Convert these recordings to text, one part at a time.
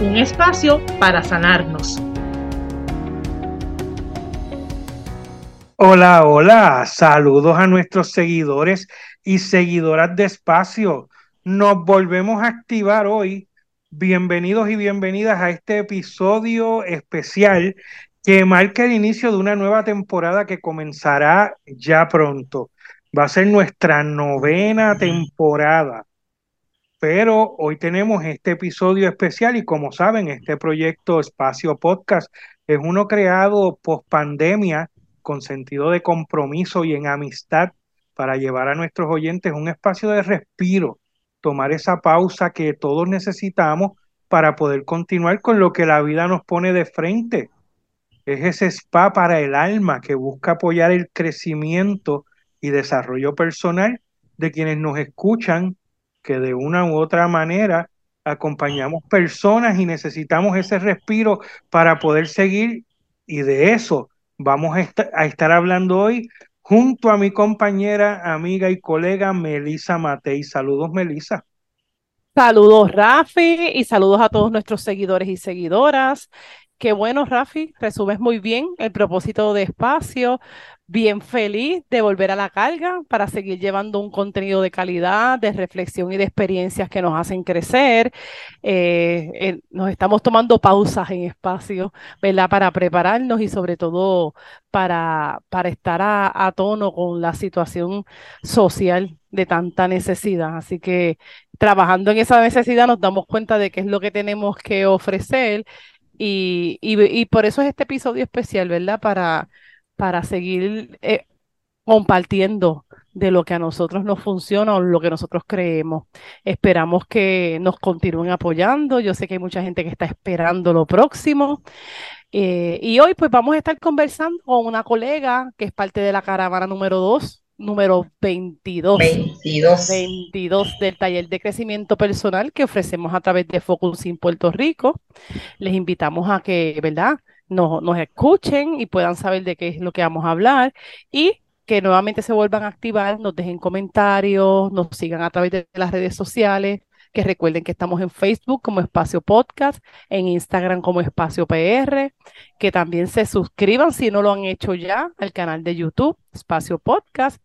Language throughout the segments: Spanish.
Un espacio para sanarnos. Hola, hola, saludos a nuestros seguidores y seguidoras de espacio. Nos volvemos a activar hoy. Bienvenidos y bienvenidas a este episodio especial que marca el inicio de una nueva temporada que comenzará ya pronto. Va a ser nuestra novena temporada. Pero hoy tenemos este episodio especial y como saben, este proyecto Espacio Podcast es uno creado post pandemia con sentido de compromiso y en amistad para llevar a nuestros oyentes un espacio de respiro, tomar esa pausa que todos necesitamos para poder continuar con lo que la vida nos pone de frente. Es ese spa para el alma que busca apoyar el crecimiento y desarrollo personal de quienes nos escuchan, que de una u otra manera acompañamos personas y necesitamos ese respiro para poder seguir y de eso Vamos a, estar hablando hoy junto a mi compañera, amiga y colega Melisa Matei. Saludos, Melisa. Saludos, Rafi, y saludos a todos nuestros seguidores y seguidoras. Qué bueno, Rafi, resumes muy bien el propósito de espacio bien feliz de volver a la carga para seguir llevando un contenido de calidad, de reflexión y de experiencias que nos hacen crecer. Eh, nos estamos tomando pausas en espacio, ¿verdad? Para prepararnos y sobre todo para, para estar a, tono con la situación social de tanta necesidad. Así que trabajando en esa necesidad nos damos cuenta de qué es lo que tenemos que ofrecer y, y por eso es este episodio especial, ¿verdad? Para para seguir eh, compartiendo de lo que a nosotros nos funciona o lo que nosotros creemos. Esperamos que nos continúen apoyando. Yo sé que hay mucha gente que está esperando lo próximo. Eh, y hoy pues vamos a estar conversando con una colega que es parte de la caravana número 2, número 22. 22. 22 del taller de crecimiento personal que ofrecemos a través de Focusing Puerto Rico. Les invitamos a que, ¿verdad? nos, nos escuchen y puedan saber de qué es lo que vamos a hablar y que nuevamente se vuelvan a activar, nos dejen comentarios, nos sigan a través de las redes sociales, que recuerden que estamos en Facebook como Espacio Podcast, en Instagram como Espacio PR, que también se suscriban si no lo han hecho ya al canal de YouTube Espacio Podcast.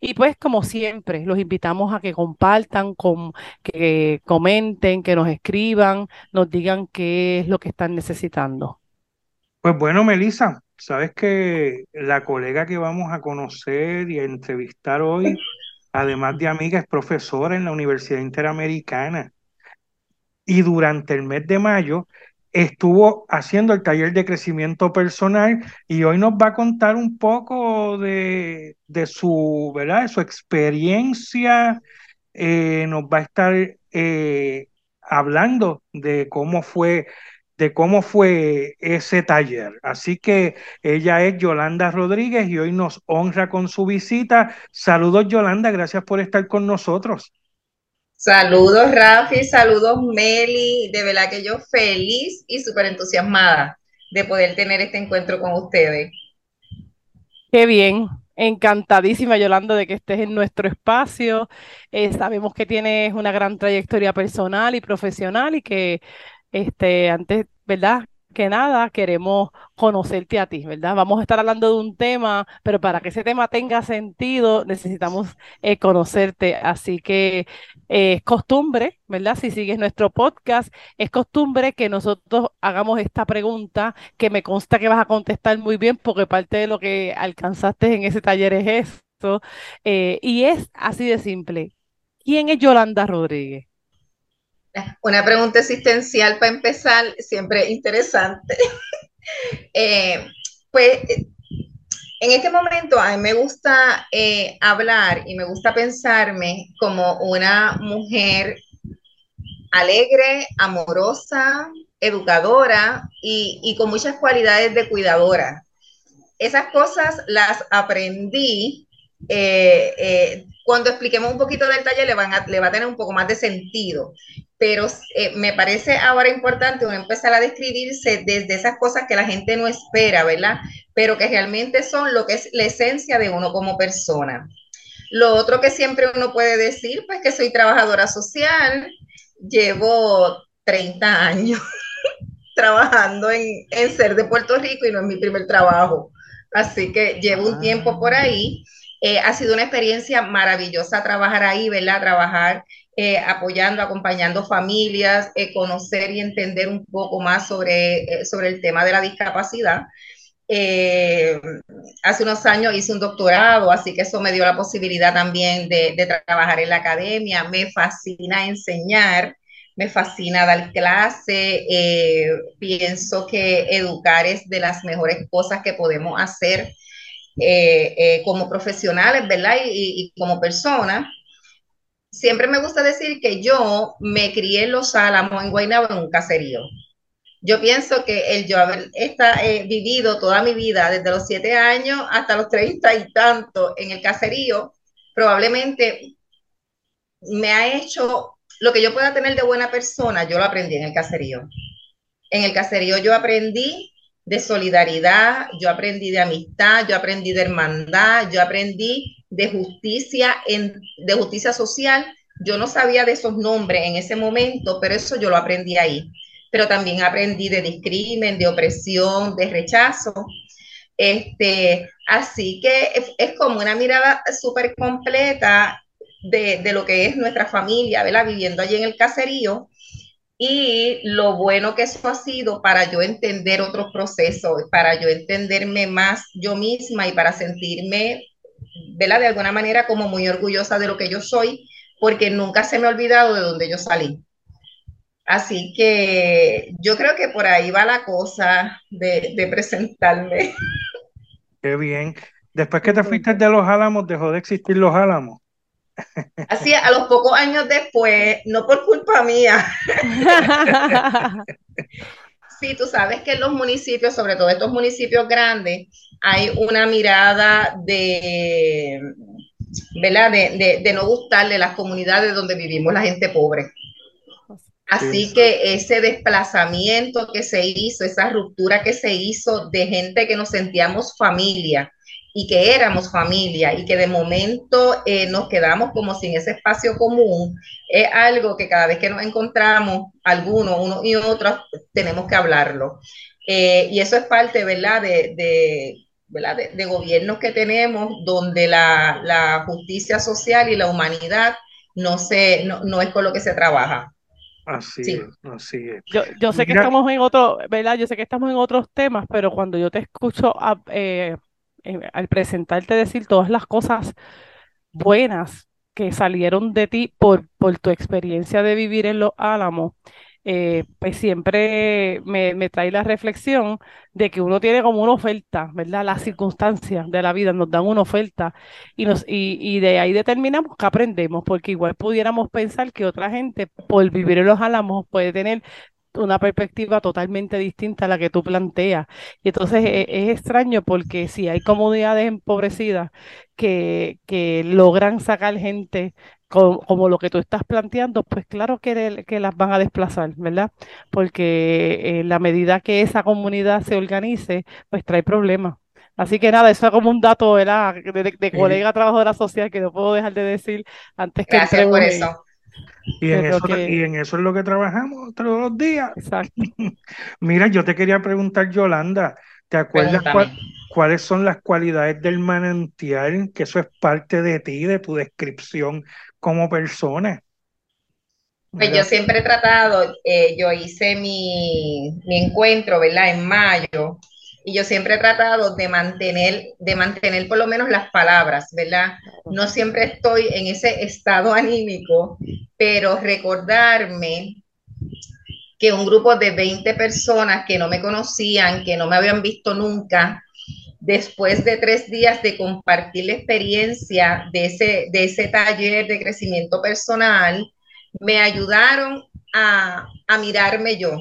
Y pues como siempre, los invitamos a que compartan, con, que comenten, que nos escriban, nos digan qué es lo que están necesitando. Pues bueno, Melissa, sabes que la colega que vamos a conocer y a entrevistar hoy, además de amiga, es profesora en la Universidad Interamericana. Y durante el mes de mayo estuvo haciendo el taller de crecimiento personal y hoy nos va a contar un poco de, su, ¿verdad? De su experiencia. Eh, nos va a estar eh, hablando de cómo fue de cómo fue ese taller. Así que ella es Yolanda Rodríguez y hoy nos honra con su visita. Saludos Yolanda, gracias por estar con nosotros. Saludos Rafi, saludos Meli, de verdad que yo feliz y súper entusiasmada de poder tener este encuentro con ustedes. Qué bien, encantadísima Yolanda de que estés en nuestro espacio. Eh, sabemos que tienes una gran trayectoria personal y profesional y que este, antes ¿verdad? Que nada, queremos conocerte a ti, ¿verdad? Vamos a estar hablando de un tema, pero para que ese tema tenga sentido, necesitamos eh, conocerte. Así que eh, es costumbre, ¿verdad? Si sigues nuestro podcast, es costumbre que nosotros hagamos esta pregunta, que me consta que vas a contestar muy bien, porque parte de lo que alcanzaste en ese taller es eso. Eh, y es así de simple. ¿Quién es Yolanda Rodríguez? Una pregunta existencial para empezar, siempre interesante. Eh, pues en este momento a mí me gusta eh, hablar y me gusta pensarme como una mujer alegre, amorosa, educadora y, con muchas cualidades de cuidadora. Esas cosas las aprendí. Eh, cuando expliquemos un poquito del taller le, van a, le va a tener un poco más de sentido, pero eh, me parece ahora importante uno empezar a describirse desde esas cosas que la gente no espera, ¿verdad? Pero que realmente son lo que es la esencia de uno como persona. Lo otro que siempre uno puede decir, pues que soy trabajadora social, llevo 30 años trabajando en, ser de Puerto Rico y no es mi primer trabajo. Así que llevo un tiempo por ahí. Eh, ha sido una experiencia maravillosa trabajar ahí, ¿verdad? Trabajar eh, apoyando, acompañando familias, eh, conocer y entender un poco más sobre, sobre el tema de la discapacidad. hace unos años hice un doctorado, así que eso me dio la posibilidad también de, trabajar en la academia. Me fascina enseñar me fascina dar clase, eh, pienso que educar es de las mejores cosas que podemos hacer eh, eh, como profesionales, ¿verdad? Y, como personas. Siempre me gusta decir que yo me crié en Los Álamos, en Guaynabo, en un caserío. Yo pienso que el yo haber vivido toda mi vida, desde los siete años hasta los treinta y tanto en el caserío, probablemente me ha hecho lo que yo pueda tener de buena persona, yo lo aprendí en el caserío. En el caserío yo aprendí de solidaridad, yo aprendí de amistad, yo aprendí de hermandad, yo aprendí de justicia, en, de justicia social. Yo no sabía de esos nombres en ese momento, pero eso yo lo aprendí ahí. Pero también aprendí de discrimen, de opresión, de rechazo. Este, así que es, como una mirada súper completa de, lo que es nuestra familia, ¿verdad? Viviendo allí en el caserío y lo bueno que eso ha sido para yo entender otros procesos, para yo entenderme más yo misma y para sentirme, ¿verdad? De alguna manera como muy orgullosa de lo que yo soy, porque nunca se me ha olvidado de donde yo salí. Así que yo creo que por ahí va la cosa de, de presentarme. Qué bien. Después que te fuiste de los álamos, dejó de existir los álamos. Así, a los pocos años después, no por culpa mía. sí, tú sabes que en los municipios, sobre todo estos municipios grandes, hay una mirada de, ¿verdad? De, de, no gustarle las comunidades donde vivimos la gente pobre. Así que ese desplazamiento que se hizo, esa ruptura que se hizo de gente que nos sentíamos familia, y que éramos familia y que de momento eh, nos quedamos como sin ese espacio común, es algo que cada vez que nos encontramos, algunos, uno y otros, tenemos que hablarlo. Eh, y eso es parte, ¿verdad?, de, de, ¿verdad? de, gobiernos que tenemos donde la, la, justicia social y la humanidad no, se, no, no es con lo que se trabaja. Así es, así es. Yo, yo sé que estamos en otro, ¿verdad? Yo sé que estamos en otros temas, pero cuando yo te escucho eh, al presentarte decir todas las cosas buenas que salieron de ti por, por tu experiencia de vivir en los Álamos, eh, pues siempre me, me, trae la reflexión de que uno tiene como una oferta, ¿verdad? Las circunstancias de la vida nos dan una oferta y, nos, y, y de ahí determinamos que aprendemos, porque igual pudiéramos pensar que otra gente por vivir en los álamos puede tener una perspectiva totalmente distinta a la que tú planteas. Y entonces e, es, extraño porque si hay comunidades empobrecidas que, que logran sacar gente como, lo que tú estás planteando, pues claro que, que las van a desplazar, ¿verdad? Porque en la medida que esa comunidad se organice, pues trae problemas. Así que nada, eso es como un dato ¿verdad? De, de, colega trabajadora social que no puedo dejar de decir antes que... Gracias por eso. Y en, eso, y en eso es lo que trabajamos todos los días. Exacto. Mira, yo te quería preguntar, Yolanda, ¿te acuerdas cuáles son las cualidades del manantial? Que eso es parte de ti, de tu descripción como persona. Pues yo siempre he tratado, eh, yo hice mi, mi encuentro, ¿verdad? En mayo, y yo siempre he tratado de mantener, de mantener por lo menos las palabras, ¿verdad? No siempre estoy en ese estado anímico, pero recordarme que un grupo de 20 personas que no me conocían, que no me habían visto nunca, después de tres días de compartir la experiencia de ese, de ese taller de crecimiento personal, me ayudaron a, a mirarme yo,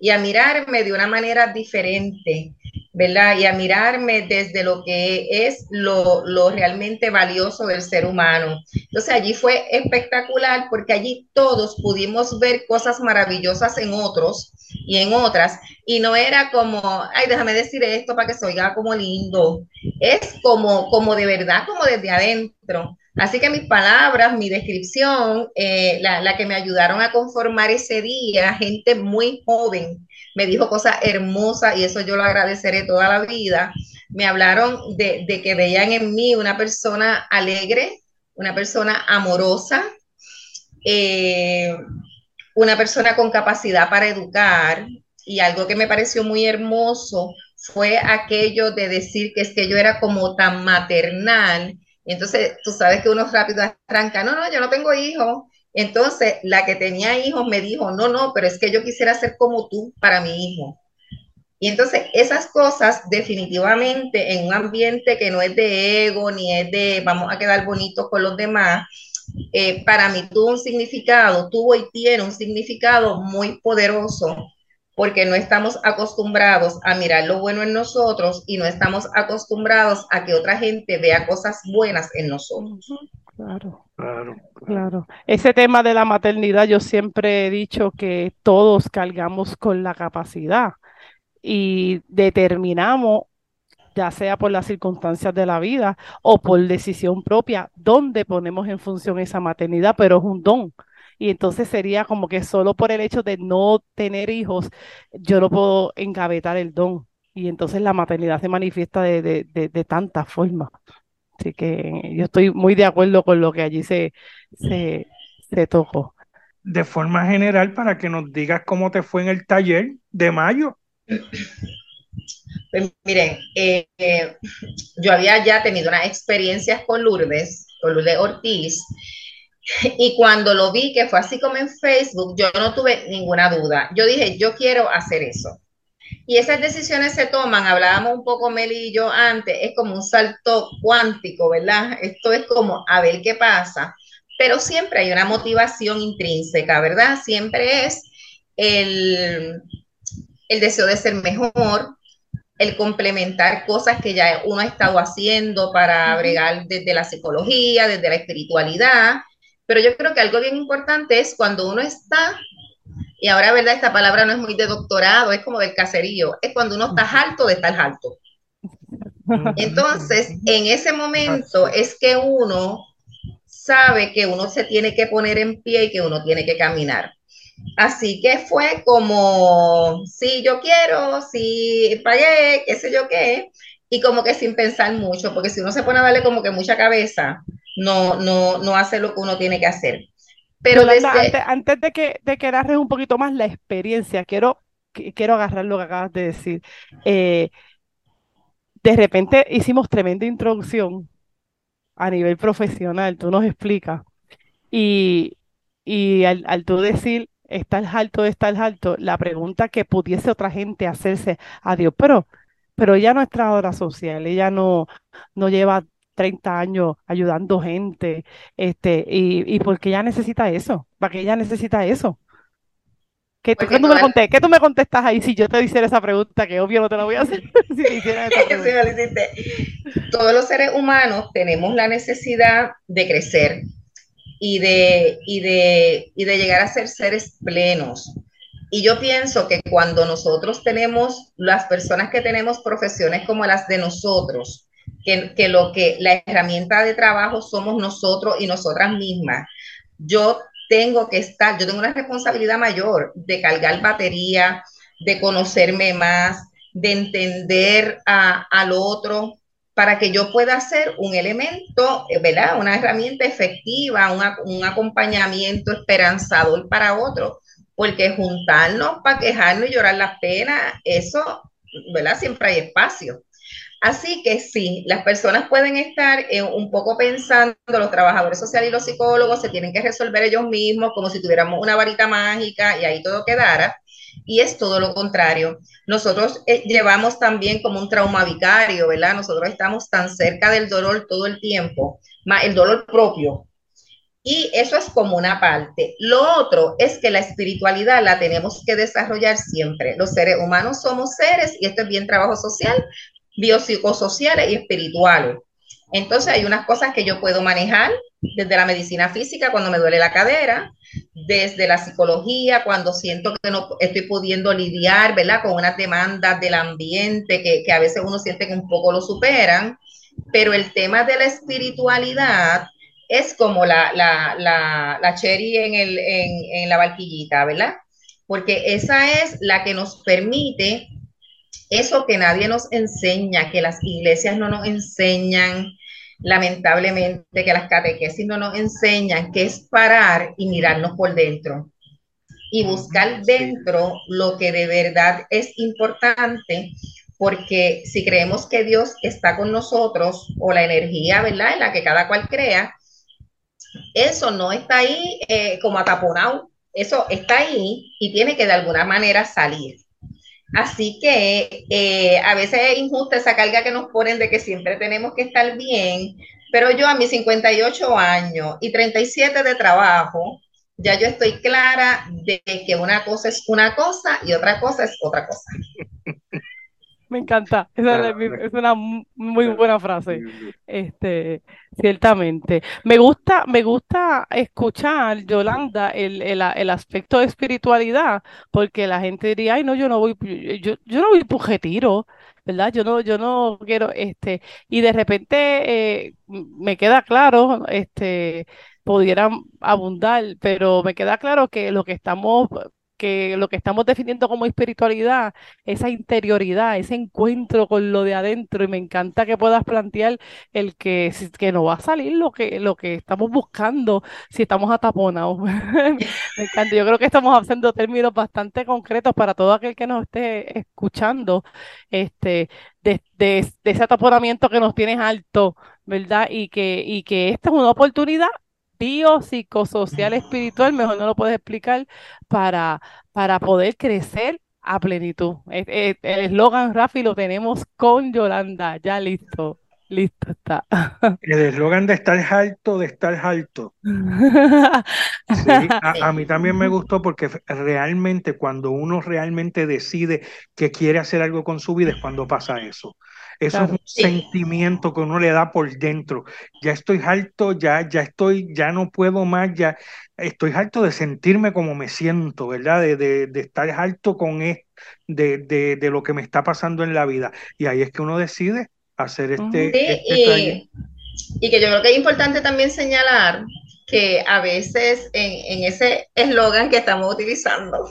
y a mirarme de una manera diferente, ¿verdad? Y a mirarme desde lo que es lo, lo, realmente valioso del ser humano. Entonces allí fue espectacular porque allí todos pudimos ver cosas maravillosas en otros y en otras, y no era como, ay, déjame decir esto para que se oiga como lindo, es como, como de verdad, como desde adentro. Así que mis palabras, mi descripción, eh, la, que me ayudaron a conformar ese día, gente muy joven, me dijo cosas hermosas y eso yo lo agradeceré toda la vida. Me hablaron de, de que veían en mí una persona alegre, una persona amorosa, eh, una persona con capacidad para educar y algo que me pareció muy hermoso fue aquello de decir que es que yo era como tan maternal entonces, tú sabes que uno rápido arranca, no, no, yo no tengo hijos. Entonces, la que tenía hijos me dijo, no, no, pero es que yo quisiera ser como tú para mi hijo. Y entonces, esas cosas definitivamente en un ambiente que no es de ego, ni es de vamos a quedar bonitos con los demás, eh, para mí tuvo un significado, tuvo y tiene un significado muy poderoso porque no estamos acostumbrados a mirar lo bueno en nosotros y no estamos acostumbrados a que otra gente vea cosas buenas en nosotros. Claro, claro, claro. Ese tema de la maternidad, yo siempre he dicho que todos cargamos con la capacidad y determinamos, ya sea por las circunstancias de la vida o por decisión propia, dónde ponemos en función esa maternidad, pero es un don y entonces sería como que solo por el hecho de no tener hijos, yo no puedo engavetar el don. Y entonces la maternidad se manifiesta de, de, de, tantas formas. Así que yo estoy muy de acuerdo con lo que allí se, se, se tocó. De forma general, para que nos digas cómo te fue en el taller de mayo. Pues miren, eh, eh, yo había ya tenido unas experiencias con Lourdes, con Lourdes Ortiz, y cuando lo vi, que fue así como en Facebook, yo no tuve ninguna duda. Yo dije, yo quiero hacer eso. Y esas decisiones se toman, hablábamos un poco Meli y yo antes, es como un salto cuántico, ¿verdad? Esto es como a ver qué pasa, pero siempre hay una motivación intrínseca, ¿verdad? Siempre es el, el deseo de ser mejor, el complementar cosas que ya uno ha estado haciendo para bregar desde la psicología, desde la espiritualidad, pero yo creo que algo bien importante es cuando uno está, y ahora, ¿verdad? Esta palabra no es muy de doctorado, es como del caserío, es cuando uno está alto de estar alto. Entonces, en ese momento es que uno sabe que uno se tiene que poner en pie y que uno tiene que caminar. Así que fue como, si yo quiero, si pagué, qué sé yo qué, y como que sin pensar mucho, porque si uno se pone a darle como que mucha cabeza, no, no, no hace lo que uno tiene que hacer. Pero antes, de que, de que narres un poquito más la experiencia, quiero, quiero agarrar lo que acabas de decir. Eh, de repente hicimos tremenda introducción a nivel profesional, tú nos explicas. Y, y al, al tú decir, está el alto, está el alto, la pregunta que pudiese otra gente hacerse, adiós, pero, pero ella no es trabajadora social, ella no, no lleva 30 años ayudando gente, este, y, y porque ella necesita eso, para que ella necesita eso. ¿Qué, tú, me ¿Qué tú me contestas ahí si yo te hiciera esa pregunta? Que obvio no te la voy a hacer. si Todos los seres humanos tenemos la necesidad de crecer y de, y de, y de llegar a ser seres plenos. Y yo pienso que cuando nosotros tenemos, las personas que tenemos profesiones como las de nosotros, que, lo que la herramienta de trabajo somos nosotros y nosotras mismas. Yo tengo que estar, yo tengo una responsabilidad mayor de cargar batería, de conocerme más, de entender a, al otro, para que yo pueda ser un elemento, eh, ¿verdad? Una herramienta efectiva, un acompañamiento esperanzador para otro, porque juntarnos para quejarnos y llorar las penas, eso, ¿verdad? Siempre hay espacio. Así que sí, las personas pueden estar eh, un poco pensando, los trabajadores sociales y los psicólogos se tienen que resolver ellos mismos como si tuviéramos una varita mágica y ahí todo quedara. Y es todo lo contrario. Nosotros eh, llevamos también como un trauma vicario, ¿verdad? Nosotros estamos tan cerca del dolor todo el tiempo, más el dolor propio, Y eso es como una parte. Lo otro es que la espiritualidad la tenemos que desarrollar siempre. Los seres humanos somos seres, y esto es bien trabajo social, biopsicosociales y espirituales. Entonces hay unas cosas que yo puedo manejar desde la medicina física cuando me duele la cadera, desde la psicología cuando siento que no estoy pudiendo lidiar, ¿verdad? Con unas demandas del ambiente que, que a veces uno siente que un poco lo superan, pero el tema de la espiritualidad es como la, la, la, la cherry en, el, en, la barquillita, ¿verdad? Porque esa es la que nos permite eso que nadie nos enseña, que las iglesias no nos enseñan, lamentablemente, que las catequesis no nos enseñan, que es parar y mirarnos por dentro y buscar dentro lo que de verdad es importante, porque si creemos que Dios está con nosotros o la energía, ¿verdad? En la que cada cual crea, eso no está ahí eh, como ataponado, eso está ahí y tiene que de alguna manera salir. Así que eh, a veces es injusta esa carga que nos ponen de que siempre tenemos que estar bien, pero yo a mis 58 años y 37 de trabajo, ya yo estoy clara de que una cosa es una cosa y otra cosa es otra cosa. Me encanta, esa es una muy buena frase, este, ciertamente. Me gusta, me gusta escuchar, Yolanda, el, el, el, aspecto de espiritualidad, porque la gente diría, ay, no, yo no voy, yo, yo no voy por retiro, ¿verdad? Yo no, yo no quiero, este, y de repente eh, me queda claro, este, pudieran abundar, pero me queda claro que lo que estamos que lo que estamos definiendo como espiritualidad, esa interioridad, ese encuentro con lo de adentro, y me encanta que puedas plantear el que, que no va a salir lo que, lo que estamos buscando si estamos ataponados. me encanta, yo creo que estamos haciendo términos bastante concretos para todo aquel que nos esté escuchando, este, de, de, de ese ataponamiento que nos tienes alto, ¿verdad? Y que, y que esta es una oportunidad biopsicosocial espiritual, mejor no lo puedes explicar, para, para poder crecer a plenitud. El eslogan, Rafi, lo tenemos con Yolanda, ya listo. Listo está. El eslogan de estar alto, de estar alto. A, mí también me gustó porque realmente cuando uno realmente decide que quiere hacer algo con su vida es cuando pasa eso. Eso es un sentimiento que uno le da por dentro. Ya estoy harto, ya, ya estoy, ya no puedo más, ya estoy harto de sentirme como me siento, ¿verdad? De, de, de estar harto con de, de, de, lo que me está pasando en la vida. Y ahí es que uno decide hacer este, sí, este y, y, que yo creo que es importante también señalar que a veces en, en ese eslogan que estamos utilizando,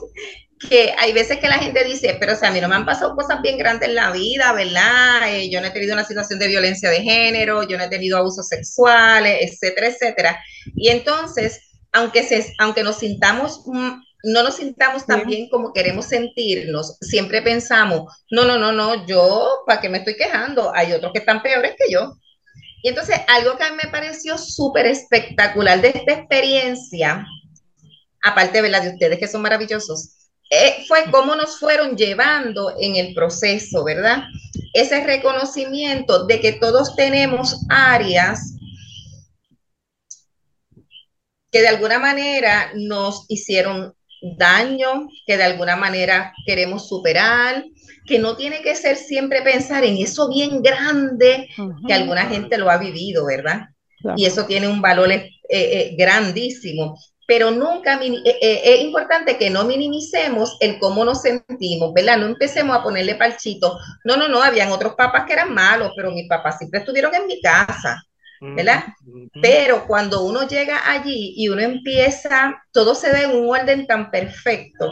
que hay veces que la gente dice, pero o sea, a mí no me han pasado cosas bien grandes en la vida, ¿verdad? Eh, yo no he tenido una situación de violencia de género, yo no he tenido abusos sexuales, etcétera, etcétera. Y entonces, aunque, se, aunque nos sintamos, mm, no nos sintamos tan bien como queremos sentirnos, siempre pensamos, no, no, no, no, yo, ¿para qué me estoy quejando? Hay otros que están peores que yo. Y entonces, algo que a mí me pareció súper espectacular de esta experiencia, aparte de ustedes que son maravillosos, eh, fue cómo nos fueron llevando en el proceso, ¿verdad? Ese reconocimiento de que todos tenemos áreas que de alguna manera nos hicieron daño, que de alguna manera queremos superar, que no tiene que ser siempre pensar en eso bien grande que alguna gente lo ha vivido, ¿verdad? Y eso tiene un valor eh, eh, grandísimo pero nunca eh, eh, es importante que no minimicemos el cómo nos sentimos, ¿verdad? No empecemos a ponerle palchito. No, no, no, habían otros papás que eran malos, pero mis papás siempre estuvieron en mi casa, ¿verdad? Pero cuando uno llega allí y uno empieza, todo se ve en un orden tan perfecto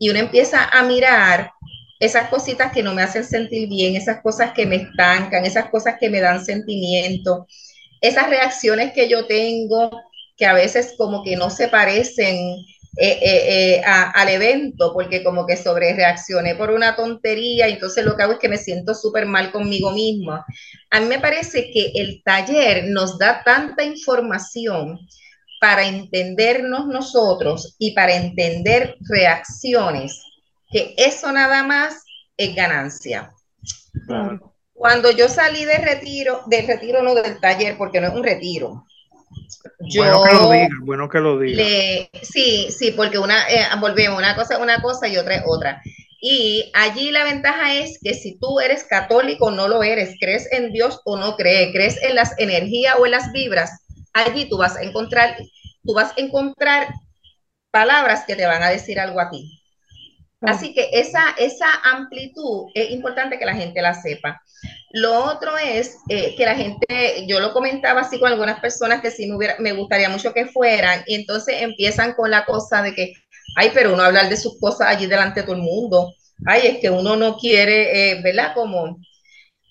y uno empieza a mirar esas cositas que no me hacen sentir bien, esas cosas que me estancan, esas cosas que me dan sentimiento, esas reacciones que yo tengo que a veces como que no se parecen eh, eh, eh, al evento, porque como que sobre reaccioné por una tontería, entonces lo que hago es que me siento súper mal conmigo misma. A mí me parece que el taller nos da tanta información para entendernos nosotros y para entender reacciones, que eso nada más es ganancia. Cuando yo salí de retiro, del retiro no del taller, porque no es un retiro, yo bueno que lo diga, bueno que lo diga. sí, sí, porque una, eh, volvemos, una cosa es una cosa y otra es otra. Y allí la ventaja es que si tú eres católico no lo eres, crees en Dios o no crees, crees en las energías o en las vibras, allí tú vas a encontrar, tú vas a encontrar palabras que te van a decir algo a ti. Así que esa, esa amplitud es importante que la gente la sepa. Lo otro es eh, que la gente, yo lo comentaba así con algunas personas que sí me, hubiera, me gustaría mucho que fueran, y entonces empiezan con la cosa de que, ay, pero uno hablar de sus cosas allí delante de todo el mundo, ay, es que uno no quiere, eh, ¿verdad? Como,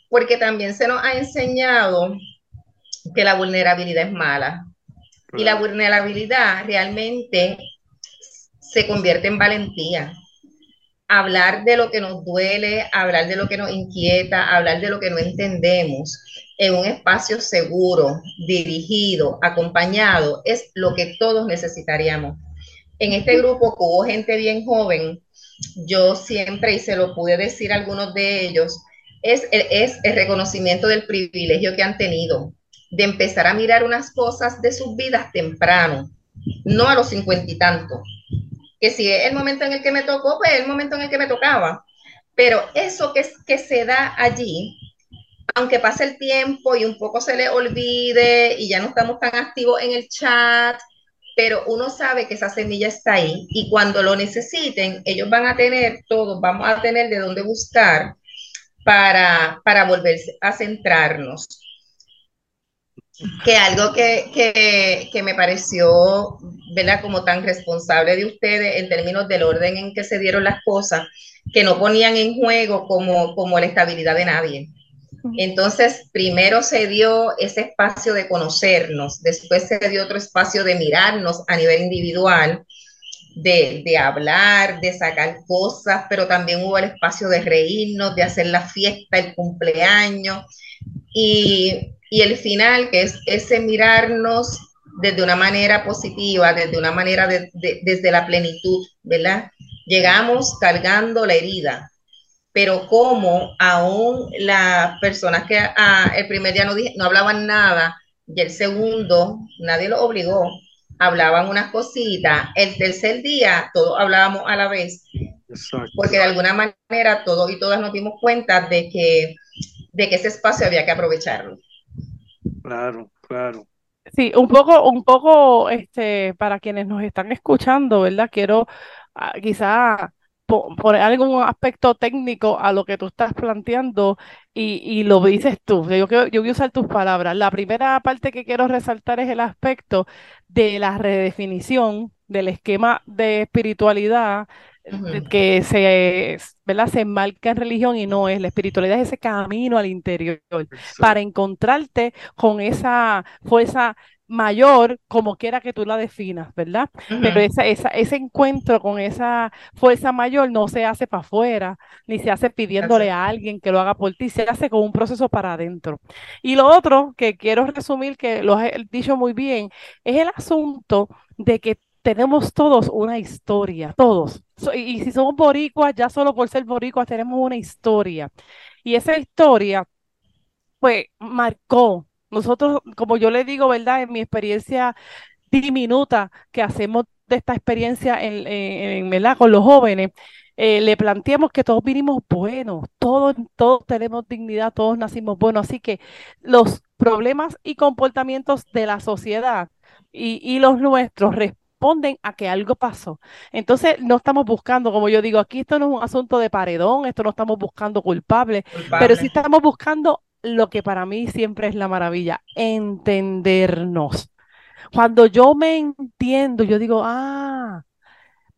porque también se nos ha enseñado que la vulnerabilidad es mala. Y la vulnerabilidad realmente se convierte en valentía hablar de lo que nos duele, hablar de lo que nos inquieta, hablar de lo que no entendemos en un espacio seguro, dirigido, acompañado, es lo que todos necesitaríamos. En este grupo hubo gente bien joven, yo siempre, y se lo pude decir a algunos de ellos, es, es el reconocimiento del privilegio que han tenido de empezar a mirar unas cosas de sus vidas temprano, no a los cincuenta y tantos, que si es el momento en el que me tocó, pues es el momento en el que me tocaba. Pero eso que, que se da allí, aunque pase el tiempo y un poco se le olvide y ya no estamos tan activos en el chat, pero uno sabe que esa semilla está ahí y cuando lo necesiten, ellos van a tener, todos vamos a tener de dónde buscar para, para volverse a centrarnos que algo que, que, que, me pareció, ¿verdad? Como tan responsable de ustedes en términos del orden en que se dieron las cosas, que no ponían en juego como, como la estabilidad de nadie. Entonces, primero se dio ese espacio de conocernos, después se dio otro espacio de mirarnos a nivel individual, de, de, hablar, de sacar cosas, pero también hubo el espacio de reírnos, de hacer la fiesta, el cumpleaños. Y y el final, que es ese mirarnos desde una manera positiva, desde una manera de, desde la plenitud, ¿verdad? Llegamos cargando la herida, pero como aún las personas que ah, el primer día no, no hablaban nada y el segundo nadie lo obligó, hablaban unas cositas, el tercer día todos hablábamos a la vez, porque de alguna manera todos y todas nos dimos cuenta de que, de que ese espacio había que aprovecharlo. Claro, claro. Sí, un poco, un poco, este, para quienes nos están escuchando, ¿verdad? Quiero ah, quizá poner algún aspecto técnico a lo que tú estás planteando y, y lo dices tú. Yo, yo voy a usar tus palabras. La primera parte que quiero resaltar es el aspecto de la redefinición del esquema de espiritualidad que se, ¿verdad? se enmarca en religión y no es. La espiritualidad es ese camino al interior para encontrarte con esa fuerza mayor, como quiera que tú la definas, ¿verdad? Pero esa, esa, ese encuentro con esa fuerza mayor no se hace para afuera, ni se hace pidiéndole a alguien que lo haga por ti, se hace con un proceso para adentro. Y lo otro que quiero resumir, que lo has dicho muy bien, es el asunto de que tenemos todos una historia, todos. y, si somos boricuas, ya solo por ser boricuas tenemos una historia. Y esa historia, pues, marcó. Nosotros, como yo le digo, ¿verdad? En mi experiencia diminuta que hacemos de esta experiencia en, en, con los jóvenes, eh, le planteamos que todos vinimos buenos, todos, todos tenemos dignidad, todos nacimos buenos, así que los problemas y comportamientos de la sociedad y, los nuestros responden a que algo pasó. Entonces, no estamos buscando, como yo digo, aquí esto no es un asunto de paredón, esto no estamos buscando culpables, pero sí estamos buscando lo que para mí siempre es la maravilla, entendernos. Cuando yo me entiendo, yo digo, ah,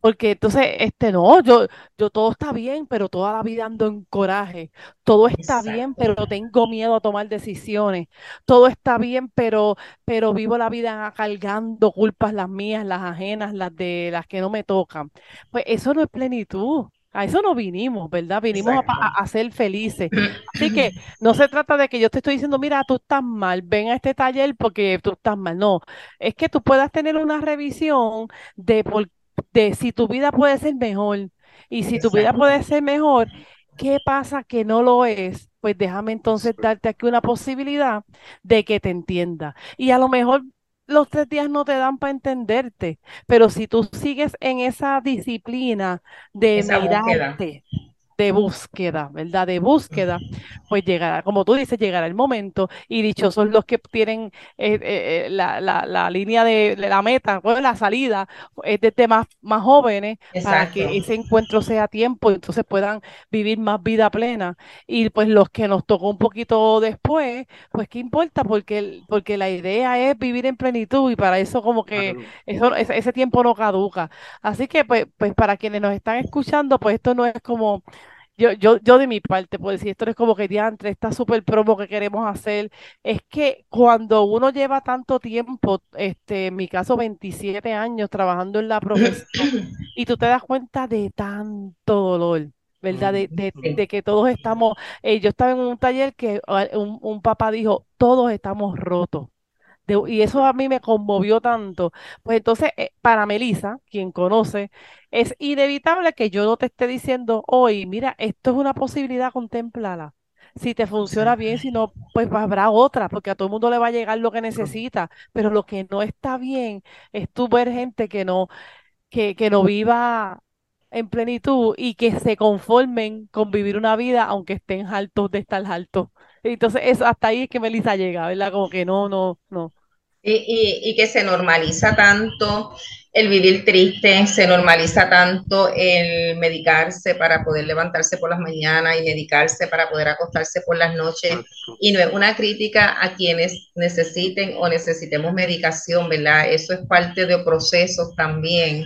porque entonces, este, no, yo, yo todo está bien, pero toda la vida ando en coraje. Todo está bien, pero tengo miedo a tomar decisiones. Todo está bien, pero, pero vivo la vida cargando culpas las mías, las ajenas, las de las que no me tocan. Pues eso no es plenitud. A eso no vinimos, ¿verdad? Vinimos a, a, ser felices. Así que no se trata de que yo te estoy diciendo, mira, tú estás mal, ven a este taller porque tú estás mal. No, es que tú puedas tener una revisión de por de si tu vida puede ser mejor. Y si tu vida puede ser mejor, ¿qué pasa que no lo es? Pues déjame entonces darte aquí una posibilidad de que te entienda. Y a lo mejor los tres días no te dan para entenderte, pero si tú sigues en esa disciplina de mirarte, de búsqueda, ¿verdad? De búsqueda, pues llegará, como tú dices, llegará el momento y dichosos los que tienen eh, eh, eh, la, la, línea de, la meta, bueno, la salida, es de temas más jóvenes para que ese encuentro sea a tiempo y entonces puedan vivir más vida plena. Y pues los que nos tocó un poquito después, pues qué importa, porque, porque la idea es vivir en plenitud y para eso como que eso, ese, ese tiempo no caduca. Así que pues, pues para quienes nos están escuchando, pues esto no es como yo, yo, yo de mi parte puedo decir, esto es como que diantre, esta super promo que queremos hacer, es que cuando uno lleva tanto tiempo, este, en mi caso 27 años trabajando en la profesión, y tú te das cuenta de tanto dolor, ¿verdad? De, de, que todos estamos, eh, yo estaba en un taller que ah, un, un papá dijo, todos estamos rotos y eso a mí me conmovió tanto. Pues entonces, eh, para Melissa, quien conoce, es inevitable que yo no te esté diciendo hoy, mira, esto es una posibilidad, contemplala. Si te funciona bien, si no, pues habrá otra, porque a todo el mundo le va a llegar lo que necesita. Pero lo que no está bien es tú ver gente que no, que, que no viva en plenitud y que se conformen con vivir una vida aunque estén altos de estar altos. Entonces, eso, hasta ahí es que Melissa llega, ¿verdad? Como que no, no, no. Y, y, que se normaliza tanto el vivir triste, se normaliza tanto el medicarse para poder levantarse por las mañanas y medicarse para poder acostarse por las noches. Y no es una crítica a quienes necesiten o necesitemos medicación, ¿verdad? Eso es parte de procesos también.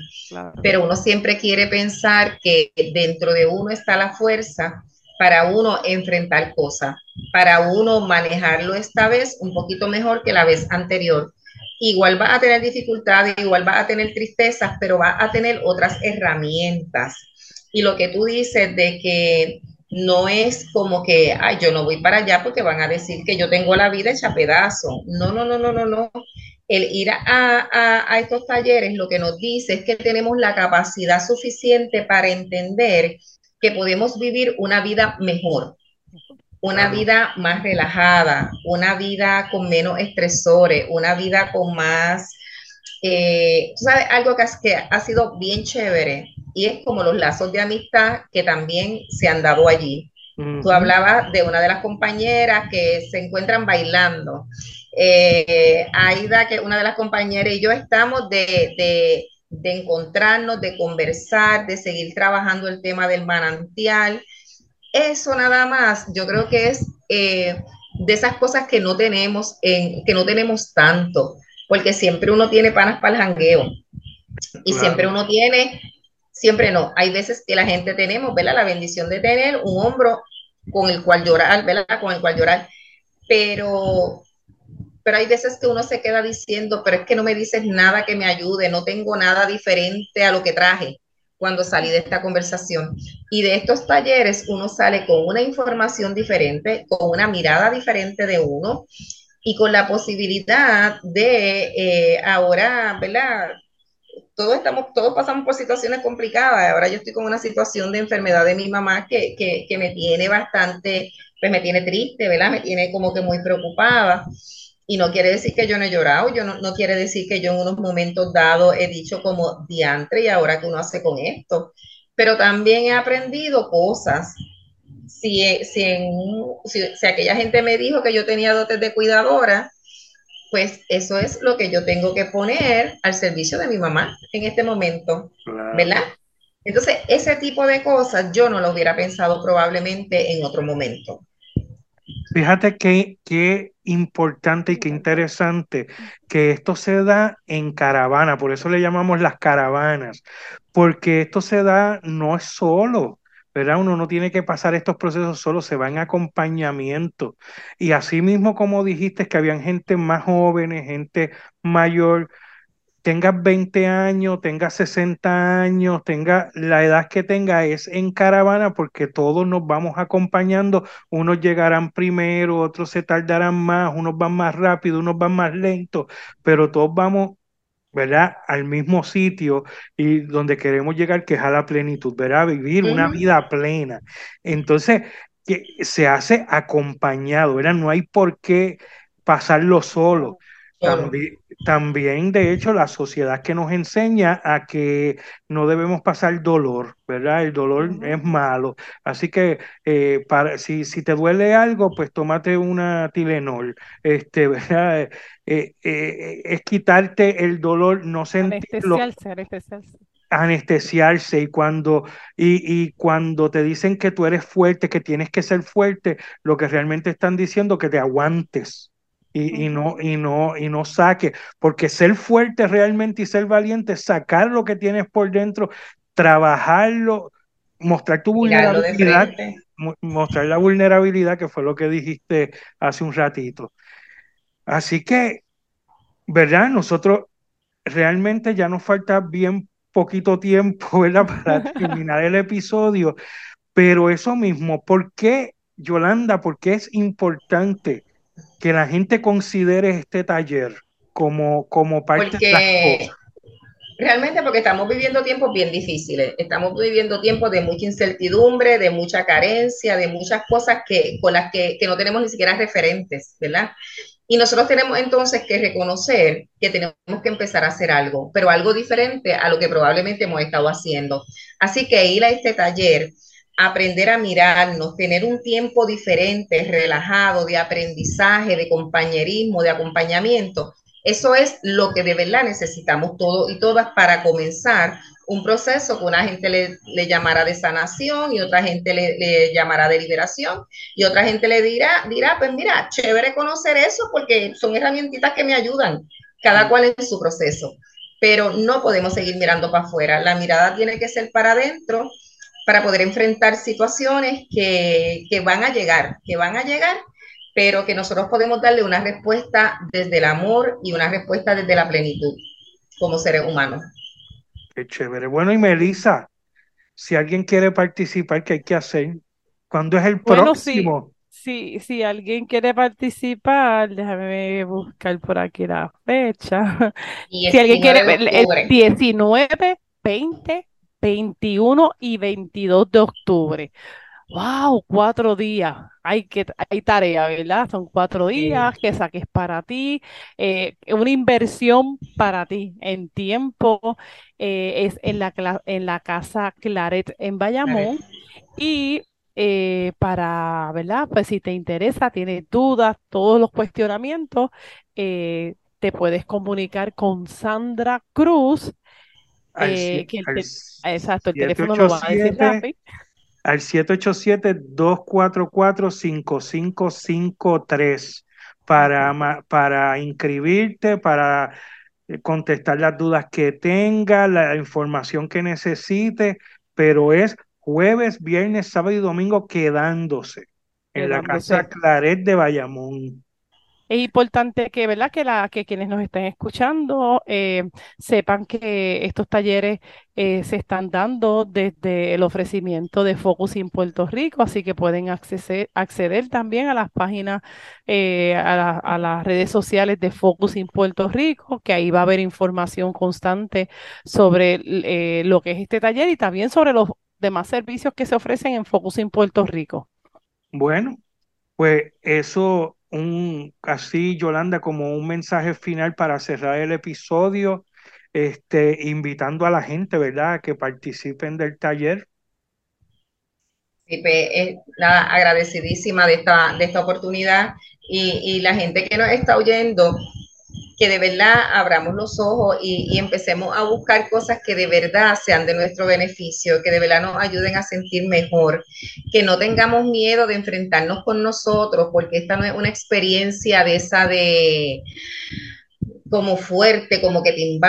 Pero uno siempre quiere pensar que dentro de uno está la fuerza para uno enfrentar cosas, para uno manejarlo esta vez un poquito mejor que la vez anterior. Igual va a tener dificultades, igual va a tener tristezas, pero va a tener otras herramientas. Y lo que tú dices de que no es como que, ay, yo no voy para allá porque van a decir que yo tengo la vida hecha pedazo. No, no, no, no, no, no. El ir a, a, a estos talleres lo que nos dice es que tenemos la capacidad suficiente para entender que podemos vivir una vida mejor, una vida más relajada, una vida con menos estresores, una vida con más, eh, sabes, algo que, que ha sido bien chévere y es como los lazos de amistad que también se han dado allí. Tú hablabas de una de las compañeras que se encuentran bailando. Eh, Aida, que una de las compañeras y yo estamos de, de, de encontrarnos, de conversar, de seguir trabajando el tema del manantial. Eso nada más, yo creo que es eh, de esas cosas que no tenemos, en, que no tenemos tanto, porque siempre uno tiene panas para el jangueo y siempre uno tiene, siempre no, hay veces que la gente tenemos, ¿verdad? La bendición de tener un hombro con el cual llorar, ¿verdad? Con el cual llorar, pero pero hay veces que uno se queda diciendo, pero es que no me dices nada que me ayude, no tengo nada diferente a lo que traje cuando salí de esta conversación. Y de estos talleres uno sale con una información diferente, con una mirada diferente de uno y con la posibilidad de eh, ahora, ¿verdad? Todos, estamos, todos pasamos por situaciones complicadas. Ahora yo estoy con una situación de enfermedad de mi mamá que, que, que me tiene bastante, pues me tiene triste, ¿verdad? Me tiene como que muy preocupada. Y no quiere decir que yo no he llorado, yo no, no, quiere decir que yo en unos momentos dados he dicho como diantre y ahora que uno hace con esto. Pero también he aprendido cosas. Si, si, en, si, si aquella gente me dijo que yo tenía dotes de cuidadora, pues eso es lo que yo tengo que poner al servicio de mi mamá en este momento, ¿verdad? Entonces, ese tipo de cosas yo no lo hubiera pensado probablemente en otro momento. Fíjate qué, qué importante y qué interesante que esto se da en caravana, por eso le llamamos las caravanas, porque esto se da no es solo, ¿verdad? Uno no tiene que pasar estos procesos solo, se va en acompañamiento. Y así mismo como dijiste que habían gente más jóvenes, gente mayor, tengas 20 años, tengas 60 años, tenga la edad que tenga, es en caravana porque todos nos vamos acompañando, unos llegarán primero, otros se tardarán más, unos van más rápido, unos van más lento, pero todos vamos, ¿verdad? Al mismo sitio y donde queremos llegar, que es a la plenitud, ¿verdad? Vivir una vida plena. Entonces, que se hace acompañado, ¿verdad? No hay por qué pasarlo solo. también, de hecho, la sociedad que nos enseña a que no debemos pasar dolor, ¿verdad? El dolor es malo. Así que eh, para, si, si te duele algo, pues tómate una Tilenol, este, ¿verdad? Eh, eh, es quitarte el dolor, no sentirlo. Anestesiarse, anestesiarse. Anestesiarse y cuando, y, y cuando te dicen que tú eres fuerte, que tienes que ser fuerte, lo que realmente están diciendo que te aguantes y, y, no, y, no, y no saque, porque ser fuerte realmente y ser valiente, sacar lo que tienes por dentro, trabajarlo, mostrar tu vulnerabilidad, mostrar la vulnerabilidad, que fue lo que dijiste hace un ratito. Así que, ¿verdad? Nosotros realmente ya nos falta bien poquito tiempo, ¿verdad? Para terminar el episodio, pero eso mismo, ¿por qué, Yolanda, por qué es importante? Que la gente considere este taller como, como parte de las cosas? Realmente porque estamos viviendo tiempos bien difíciles, estamos viviendo tiempos de mucha incertidumbre, de mucha carencia, de muchas cosas que, con las que, que no tenemos ni siquiera referentes, ¿verdad? Y nosotros tenemos entonces que reconocer que tenemos que empezar a hacer algo, pero algo diferente a lo que probablemente hemos estado haciendo. Así que ir a este taller aprender a mirarnos, tener un tiempo diferente, relajado, de aprendizaje, de compañerismo, de acompañamiento. Eso es lo que de verdad necesitamos todos y todas para comenzar un proceso que una gente le, llamará de sanación y otra gente le, llamará de liberación y otra gente le dirá, dirá, pues mira, chévere conocer eso porque son herramientitas que me ayudan, cada cual en su proceso. Pero no podemos seguir mirando para afuera. La mirada tiene que ser para adentro para poder enfrentar situaciones que, que van a llegar, que van a llegar, pero que nosotros podemos darle una respuesta desde el amor y una respuesta desde la plenitud como seres humanos. Qué chévere. Bueno, y Melissa, si alguien quiere participar, ¿qué hay que hacer? ¿Cuándo es el próximo? Si, si, alguien quiere participar, déjame buscar por aquí la fecha. si alguien quiere, el 19, 20, 21 y 22 de octubre. ¡Wow! Cuatro días. Hay, que, hay tarea, ¿verdad? Son cuatro días que saques para ti, eh, una inversión para ti en tiempo. Eh, es en la, en la casa Claret en Bayamón. Y eh, para, ¿verdad? Pues si te interesa, tienes dudas, todos los cuestionamientos, te puedes comunicar con Sandra Cruz eh, exacto, el teléfono lo va a decir Al 787-244-5553 para, para inscribirte, para eh, contestar las dudas que tenga, la información que necesite, pero es jueves, viernes, sábado y domingo quedándose en la Casa Claret de Bayamón. Es importante que, ¿verdad? que, la, que quienes nos estén escuchando eh, sepan que estos talleres eh, se están dando desde el ofrecimiento de Focus Puerto Rico, así que pueden acceder, también a las páginas, eh, a, las redes sociales de Focus Puerto Rico, que ahí va a haber información constante sobre lo que es este taller y también sobre los demás servicios que se ofrecen en Focus Puerto Rico. Bueno, pues eso un, así, Yolanda, como un mensaje final para cerrar el episodio, este, invitando a la gente, ¿verdad?, que participen del taller. Sí, pues, nada, agradecidísima de esta, de esta oportunidad y, y la gente que nos está oyendo, que de verdad abramos los ojos y, empecemos a buscar cosas que de verdad sean de nuestro beneficio, que de verdad nos ayuden a sentir mejor, que no tengamos miedo de enfrentarnos con nosotros, porque esta no es una experiencia de esa de como fuerte, como que te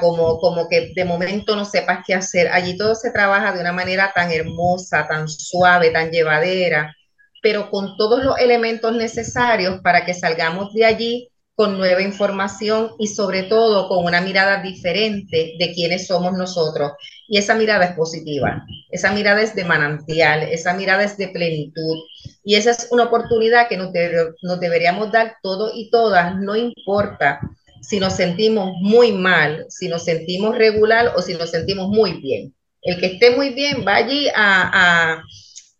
como, como que de momento no sepas qué hacer. Allí todo se trabaja de una manera tan hermosa, tan suave, tan llevadera, pero con todos los elementos necesarios para que salgamos de allí con nueva información y sobre todo con una mirada diferente de quiénes somos nosotros. Y esa mirada es positiva, esa mirada es de manantial, esa mirada es de plenitud. Y esa es una oportunidad que nos, nos deberíamos dar todos y todas, no importa si nos sentimos muy mal, si nos sentimos regular o si nos sentimos muy bien. El que esté muy bien va allí a, a,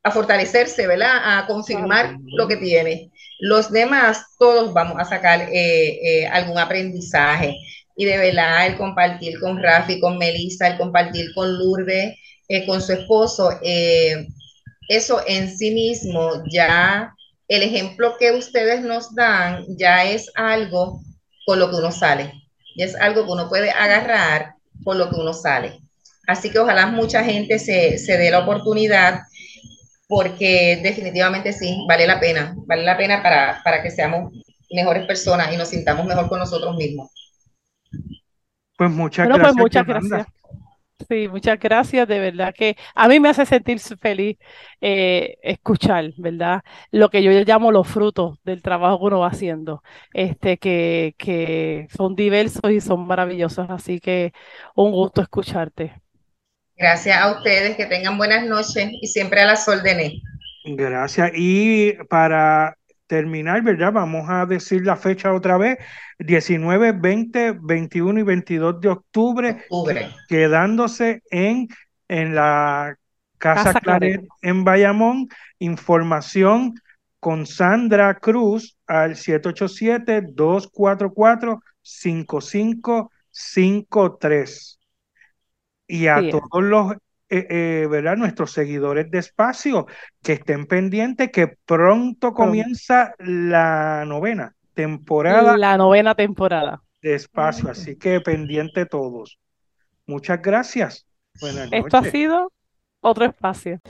a fortalecerse, ¿verdad? A confirmar lo que tiene los demás, todos vamos a sacar eh, algún aprendizaje. Y de verdad, el compartir con Rafi, con Melissa, el compartir con Lourdes, con su esposo, eso en sí mismo ya, el ejemplo que ustedes nos dan ya es algo con lo que uno sale. Y es algo que uno puede agarrar por lo que uno sale. Así que ojalá mucha gente se, se dé la oportunidad porque definitivamente sí, vale la pena, vale la pena para, para que seamos mejores personas y nos sintamos mejor con nosotros mismos. Pues muchas pues gracias. muchas gracias. Sí, muchas gracias. De verdad que a mí me hace sentir feliz eh, escuchar, ¿verdad? Lo que yo llamo los frutos del trabajo que uno va haciendo, este, que, que son diversos y son maravillosos. Así que un gusto escucharte. Gracias a ustedes, que tengan buenas noches y siempre a las órdenes. Gracias. Y para terminar, ¿verdad? Vamos a decir la fecha otra vez, 19, 20, 21 y 22 de octubre, quedándose en, en la Casa, Claret, en Bayamón. Información con Sandra Cruz al 787-244-5553. Y a todos los eh, eh, ¿verdad? Nuestros seguidores de espacio, que estén pendientes, que pronto comienza la novena temporada. La novena temporada. De espacio, así que pendiente todos. Muchas gracias. Esto ha sido otro espacio.